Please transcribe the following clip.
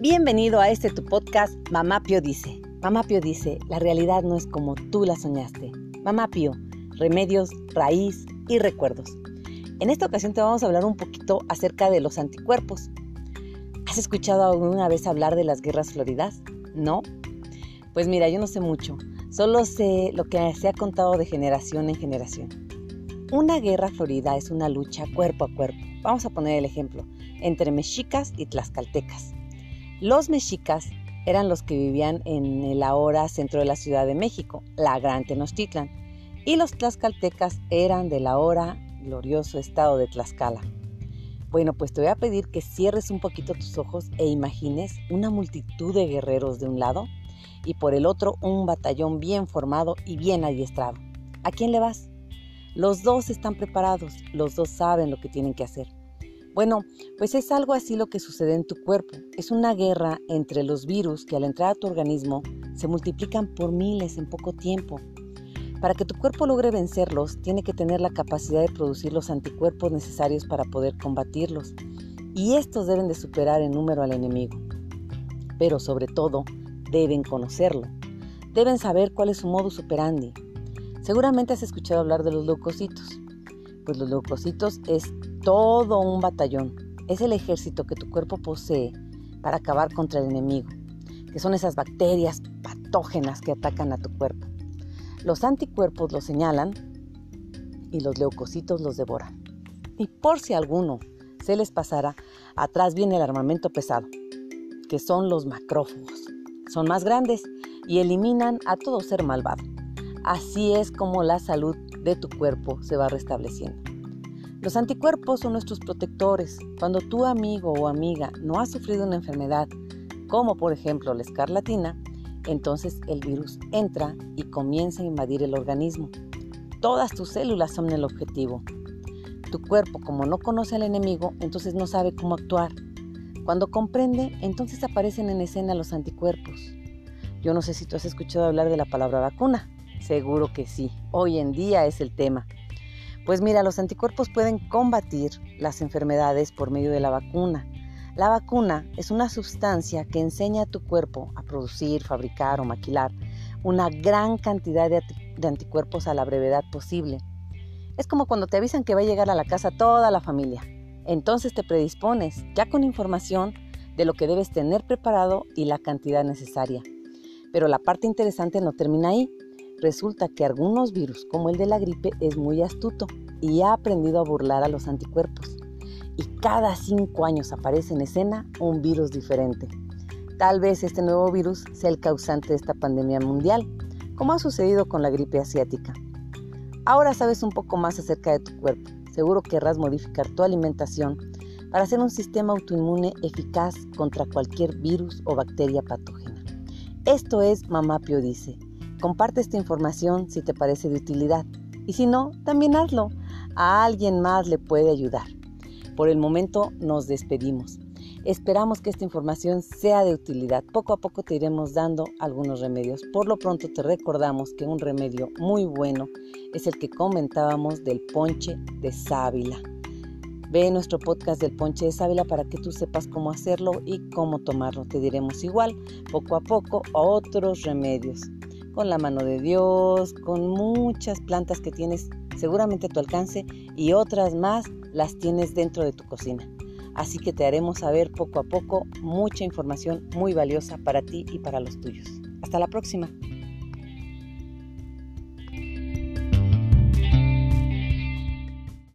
Bienvenido a este tu podcast Mamá Pio dice. Mamá Pio dice, la realidad no es como tú la soñaste. Mamá Pio, remedios, raíz y recuerdos. En esta ocasión te vamos a hablar un poquito acerca de los anticuerpos. ¿Has escuchado alguna vez hablar de las guerras floridas? ¿No? Pues mira, yo no sé mucho, solo sé lo que se ha contado de generación en generación. Una guerra florida es una lucha cuerpo a cuerpo. Vamos a poner el ejemplo, entre mexicas y tlaxcaltecas. Los mexicas eran los que vivían en el ahora centro de la Ciudad de México, la Gran Tenochtitlan, y los tlaxcaltecas eran del ahora glorioso estado de Tlaxcala. Bueno, pues te voy a pedir que cierres un poquito tus ojos e imagines una multitud de guerreros de un lado y por el otro un batallón bien formado y bien adiestrado. ¿A quién le vas? Los dos están preparados, los dos saben lo que tienen que hacer. Bueno, pues es algo así lo que sucede en tu cuerpo. Es una guerra entre los virus que al entrar a tu organismo se multiplican por miles en poco tiempo. Para que tu cuerpo logre vencerlos, tiene que tener la capacidad de producir los anticuerpos necesarios para poder combatirlos. Y estos deben de superar en número al enemigo. Pero sobre todo, deben conocerlo. Deben saber cuál es su modus operandi. Seguramente has escuchado hablar de los leucocitos. Pues los leucocitos es todo un batallón. Es el ejército que tu cuerpo posee para acabar contra el enemigo, que son esas bacterias patógenas que atacan a tu cuerpo. Los anticuerpos los señalan y los leucocitos los devoran. Y por si alguno se les pasara, atrás viene el armamento pesado, que son los macrófagos. Son más grandes y eliminan a todo ser malvado. Así es como la salud de tu cuerpo se va restableciendo. Los anticuerpos son nuestros protectores. Cuando tu amigo o amiga no ha sufrido una enfermedad, como por ejemplo la escarlatina, entonces el virus entra y comienza a invadir el organismo. Todas tus células son el objetivo. Tu cuerpo, como no conoce al enemigo, entonces no sabe cómo actuar. Cuando comprende, entonces aparecen en escena los anticuerpos. Yo no sé si tú has escuchado hablar de la palabra vacuna. Seguro que sí. Hoy en día es el tema. Pues mira, los anticuerpos pueden combatir las enfermedades por medio de la vacuna. La vacuna es una sustancia que enseña a tu cuerpo a producir, fabricar o maquilar una gran cantidad de, anticuerpos a la brevedad posible. Es como cuando te avisan que va a llegar a la casa toda la familia. Entonces te predispones ya con información de lo que debes tener preparado y la cantidad necesaria. Pero la parte interesante no termina ahí. Resulta que algunos virus, como el de la gripe, es muy astuto y ha aprendido a burlar a los anticuerpos. Y cada cinco años aparece en escena un virus diferente. Tal vez este nuevo virus sea el causante de esta pandemia mundial, como ha sucedido con la gripe asiática. Ahora sabes un poco más acerca de tu cuerpo. Seguro querrás modificar tu alimentación para hacer un sistema autoinmune eficaz contra cualquier virus o bacteria patógena. Esto es Mamá Pio Dice Comparte esta información si te parece de utilidad y si no, también hazlo. A alguien más le puede ayudar. Por el momento nos despedimos. Esperamos que esta información sea de utilidad. Poco a poco te iremos dando algunos remedios. Por lo pronto te recordamos que un remedio muy bueno es el que comentábamos del ponche de sábila. Ve nuestro podcast del ponche de sábila para que tú sepas cómo hacerlo y cómo tomarlo. Te diremos igual, poco a poco, otros remedios con la mano de Dios, con muchas plantas que tienes seguramente a tu alcance y otras más las tienes dentro de tu cocina. Así que te haremos saber poco a poco mucha información muy valiosa para ti y para los tuyos. Hasta la próxima.